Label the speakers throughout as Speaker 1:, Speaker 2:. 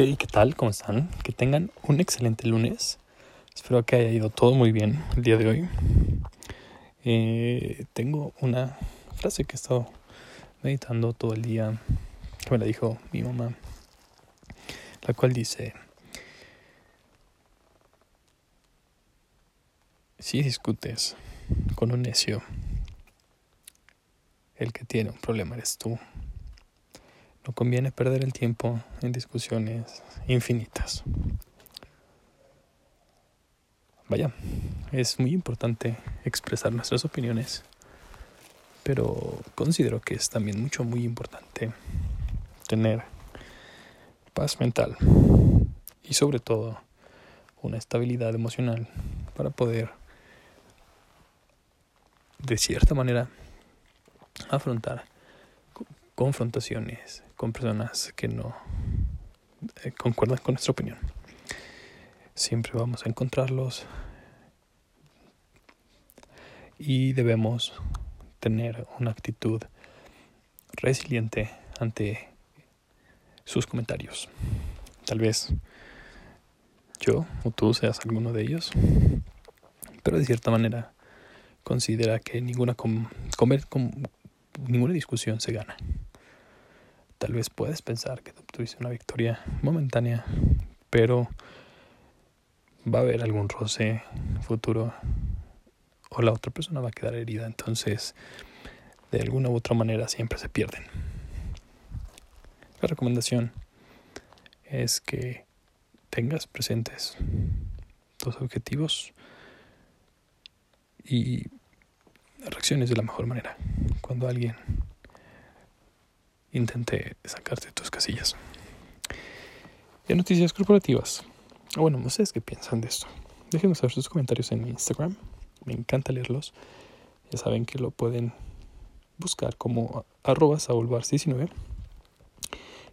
Speaker 1: Hey, ¿qué tal? ¿Cómo están? Que tengan un excelente lunes. Espero que haya ido todo muy bien el día de hoy. Eh, tengo una frase que he estado meditando todo el día, que me la dijo mi mamá, la cual dice, si discutes con un necio, el que tiene un problema eres tú. No conviene perder el tiempo en discusiones infinitas. Vaya, es muy importante expresar nuestras opiniones, pero considero que es también mucho, muy importante tener paz mental y sobre todo una estabilidad emocional para poder de cierta manera afrontar confrontaciones con personas que no eh, concuerdan con nuestra opinión. Siempre vamos a encontrarlos y debemos tener una actitud resiliente ante sus comentarios. Tal vez yo o tú seas alguno de ellos, pero de cierta manera considera que ninguna, comer, ninguna discusión se gana. Tal vez puedes pensar que obtuviste una victoria momentánea, pero va a haber algún roce futuro o la otra persona va a quedar herida. Entonces, de alguna u otra manera siempre se pierden. La recomendación es que tengas presentes tus objetivos y reacciones de la mejor manera. Cuando alguien intente sacarte tus casillas. Y noticias corporativas. Bueno, no sé qué piensan de esto. Déjenme saber sus comentarios en Instagram. Me encanta leerlos. Ya saben que lo pueden buscar como arroba 19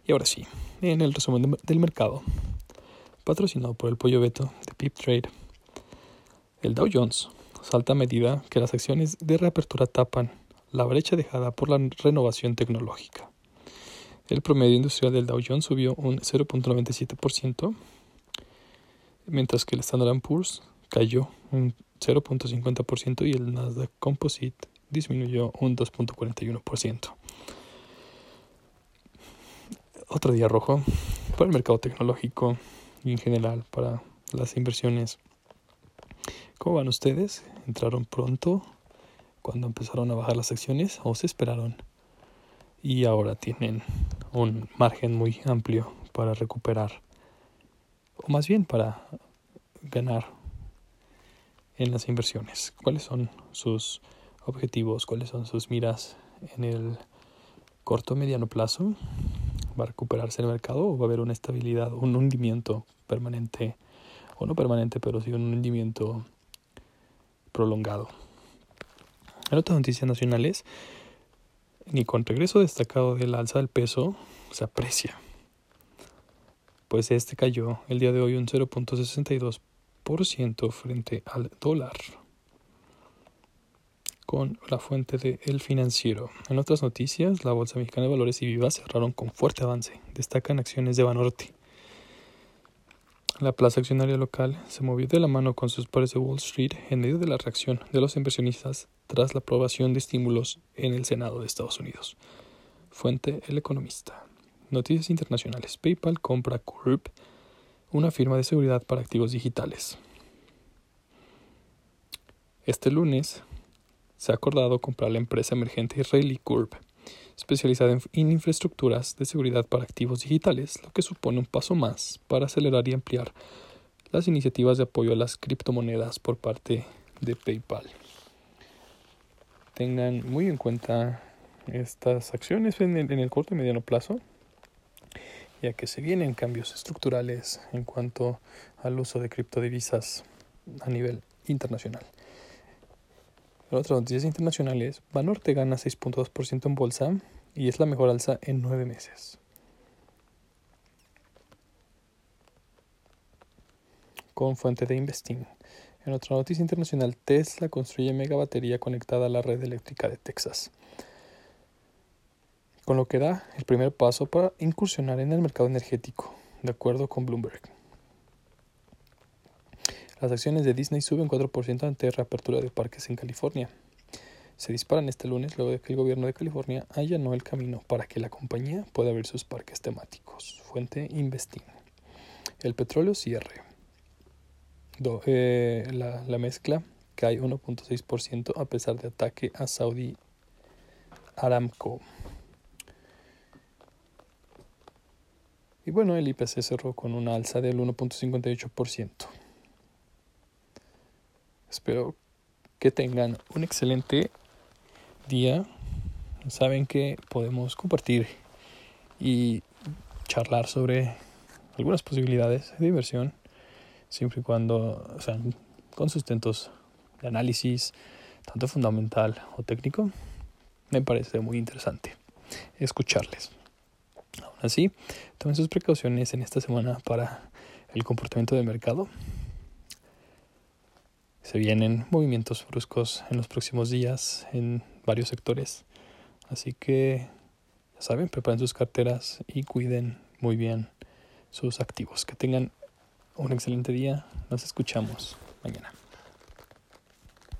Speaker 1: Y ahora sí, en el resumen del mercado, patrocinado por el Pollo Beto de Pip Trade, el Dow Jones salta a medida que las acciones de reapertura tapan la brecha dejada por la renovación tecnológica. El promedio industrial del Dow Jones subió un 0.97%, mientras que el Standard Poor's cayó un 0.50% y el Nasdaq Composite disminuyó un 2.41%. Otro día rojo para el mercado tecnológico y en general para las inversiones. ¿Cómo van ustedes? ¿Entraron pronto cuando empezaron a bajar las acciones o se esperaron? Y ahora tienen un margen muy amplio para recuperar, o más bien para ganar en las inversiones. ¿Cuáles son sus objetivos? ¿Cuáles son sus miras en el corto o mediano plazo? ¿Va a recuperarse el mercado o va a haber una estabilidad, un hundimiento permanente? O no permanente, pero sí un hundimiento prolongado. En otras noticias nacionales, ni con regreso destacado del alza del peso se aprecia, pues este cayó el día de hoy un 0.62% frente al dólar con la fuente de El Financiero. En otras noticias, la Bolsa Mexicana de Valores y Viva cerraron con fuerte avance. Destacan acciones de Banorte. La plaza accionaria local se movió de la mano con sus pares de Wall Street en medio de la reacción de los inversionistas tras la aprobación de estímulos en el Senado de Estados Unidos. Fuente El Economista. Noticias internacionales. PayPal compra Curb, una firma de seguridad para activos digitales. Este lunes se ha acordado comprar la empresa emergente israelí Curb especializada en, infraestructuras de seguridad para activos digitales, lo que supone un paso más para acelerar y ampliar las iniciativas de apoyo a las criptomonedas por parte de PayPal. Tengan muy en cuenta estas acciones en el, corto y mediano plazo, ya que se vienen cambios estructurales en cuanto al uso de criptodivisas a nivel internacional. En otras noticias internacionales, Banorte gana 6.2% en bolsa y es la mejor alza en nueve meses. Con fuente de Investing. En otra noticia internacional, Tesla construye mega batería conectada a la red eléctrica de Texas. Con lo que da el primer paso para incursionar en el mercado energético de acuerdo con Bloomberg. Las acciones de Disney suben 4% ante reapertura de parques en California. Se disparan este lunes luego de que el gobierno de California allanó el camino para que la compañía pueda abrir sus parques temáticos. Fuente Investing. El petróleo cierre. Eh, la, la mezcla cae 1.6% a pesar de ataque a Saudi Aramco. Y bueno, el IPC cerró con una alza del 1.58%. Espero que tengan un excelente día. Saben que podemos compartir y charlar sobre algunas posibilidades de inversión, siempre y cuando sean con sustentos de análisis, tanto fundamental o técnico. Me parece muy interesante escucharles. Aún así, tomen sus precauciones en esta semana para el comportamiento del mercado se vienen movimientos bruscos en los próximos días en varios sectores. Así que, ya saben, preparen sus carteras y cuiden muy bien sus activos. Que tengan un excelente día. Nos escuchamos mañana.